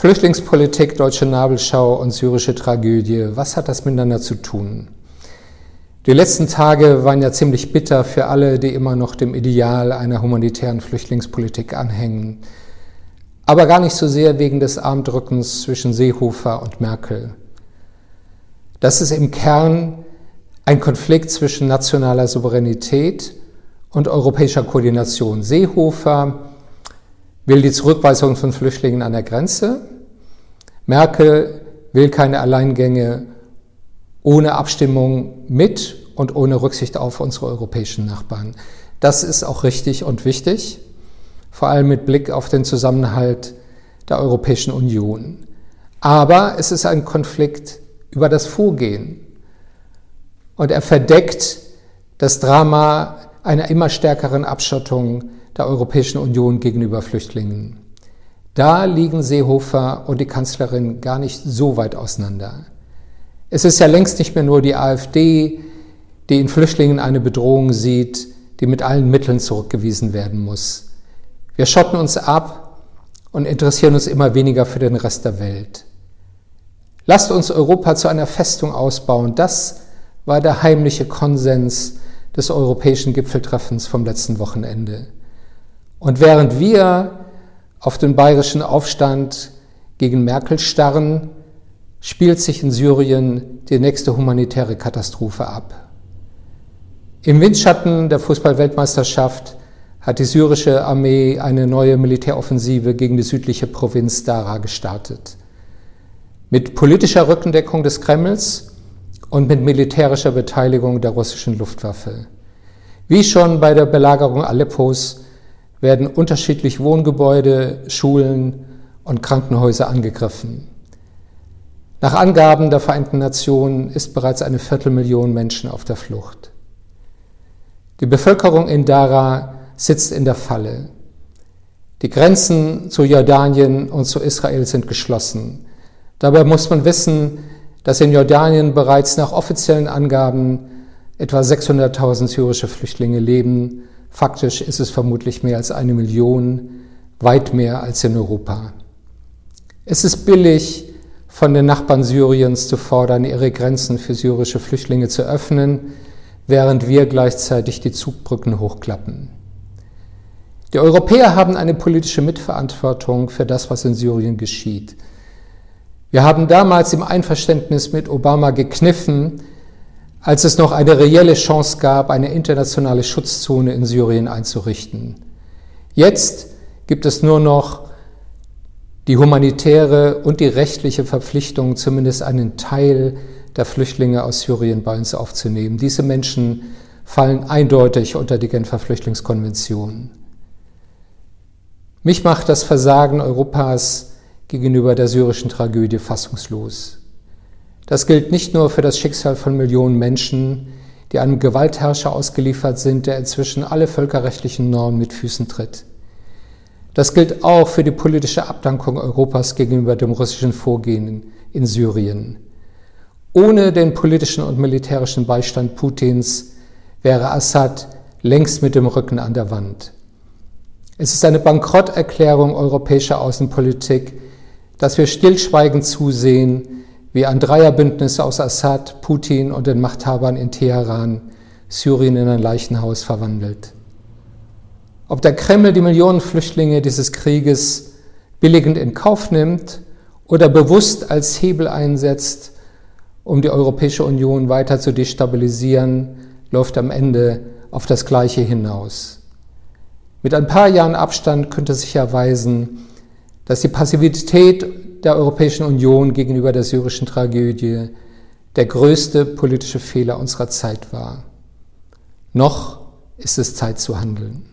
Flüchtlingspolitik, deutsche Nabelschau und syrische Tragödie, was hat das miteinander zu tun? Die letzten Tage waren ja ziemlich bitter für alle, die immer noch dem Ideal einer humanitären Flüchtlingspolitik anhängen. Aber gar nicht so sehr wegen des Armdrückens zwischen Seehofer und Merkel. Das ist im Kern ein Konflikt zwischen nationaler Souveränität und europäischer Koordination. Seehofer will die Zurückweisung von Flüchtlingen an der Grenze. Merkel will keine Alleingänge ohne Abstimmung mit und ohne Rücksicht auf unsere europäischen Nachbarn. Das ist auch richtig und wichtig, vor allem mit Blick auf den Zusammenhalt der Europäischen Union. Aber es ist ein Konflikt über das Vorgehen. Und er verdeckt das Drama einer immer stärkeren Abschottung der Europäischen Union gegenüber Flüchtlingen. Da liegen Seehofer und die Kanzlerin gar nicht so weit auseinander. Es ist ja längst nicht mehr nur die AfD, die in Flüchtlingen eine Bedrohung sieht, die mit allen Mitteln zurückgewiesen werden muss. Wir schotten uns ab und interessieren uns immer weniger für den Rest der Welt. Lasst uns Europa zu einer Festung ausbauen. Das war der heimliche Konsens des europäischen Gipfeltreffens vom letzten Wochenende. Und während wir auf den bayerischen Aufstand gegen Merkel starren, spielt sich in Syrien die nächste humanitäre Katastrophe ab. Im Windschatten der Fußballweltmeisterschaft hat die syrische Armee eine neue Militäroffensive gegen die südliche Provinz Dara gestartet. Mit politischer Rückendeckung des Kremls und mit militärischer Beteiligung der russischen Luftwaffe. Wie schon bei der Belagerung Aleppos werden unterschiedlich Wohngebäude, Schulen und Krankenhäuser angegriffen. Nach Angaben der Vereinten Nationen ist bereits eine Viertelmillion Menschen auf der Flucht. Die Bevölkerung in Dara sitzt in der Falle. Die Grenzen zu Jordanien und zu Israel sind geschlossen. Dabei muss man wissen, dass in Jordanien bereits nach offiziellen Angaben etwa 600.000 syrische Flüchtlinge leben. Faktisch ist es vermutlich mehr als eine Million, weit mehr als in Europa. Es ist billig, von den Nachbarn Syriens zu fordern, ihre Grenzen für syrische Flüchtlinge zu öffnen, während wir gleichzeitig die Zugbrücken hochklappen. Die Europäer haben eine politische Mitverantwortung für das, was in Syrien geschieht. Wir haben damals im Einverständnis mit Obama gekniffen, als es noch eine reelle Chance gab, eine internationale Schutzzone in Syrien einzurichten. Jetzt gibt es nur noch die humanitäre und die rechtliche Verpflichtung, zumindest einen Teil der Flüchtlinge aus Syrien bei uns aufzunehmen. Diese Menschen fallen eindeutig unter die Genfer Flüchtlingskonvention. Mich macht das Versagen Europas gegenüber der syrischen Tragödie fassungslos. Das gilt nicht nur für das Schicksal von Millionen Menschen, die einem Gewaltherrscher ausgeliefert sind, der inzwischen alle völkerrechtlichen Normen mit Füßen tritt. Das gilt auch für die politische Abdankung Europas gegenüber dem russischen Vorgehen in Syrien. Ohne den politischen und militärischen Beistand Putins wäre Assad längst mit dem Rücken an der Wand. Es ist eine Bankrotterklärung europäischer Außenpolitik, dass wir stillschweigend zusehen, wie ein Dreierbündnis aus Assad, Putin und den Machthabern in Teheran Syrien in ein Leichenhaus verwandelt. Ob der Kreml die Millionen Flüchtlinge dieses Krieges billigend in Kauf nimmt oder bewusst als Hebel einsetzt, um die Europäische Union weiter zu destabilisieren, läuft am Ende auf das Gleiche hinaus. Mit ein paar Jahren Abstand könnte sich erweisen, dass die Passivität der Europäischen Union gegenüber der syrischen Tragödie der größte politische Fehler unserer Zeit war. Noch ist es Zeit zu handeln.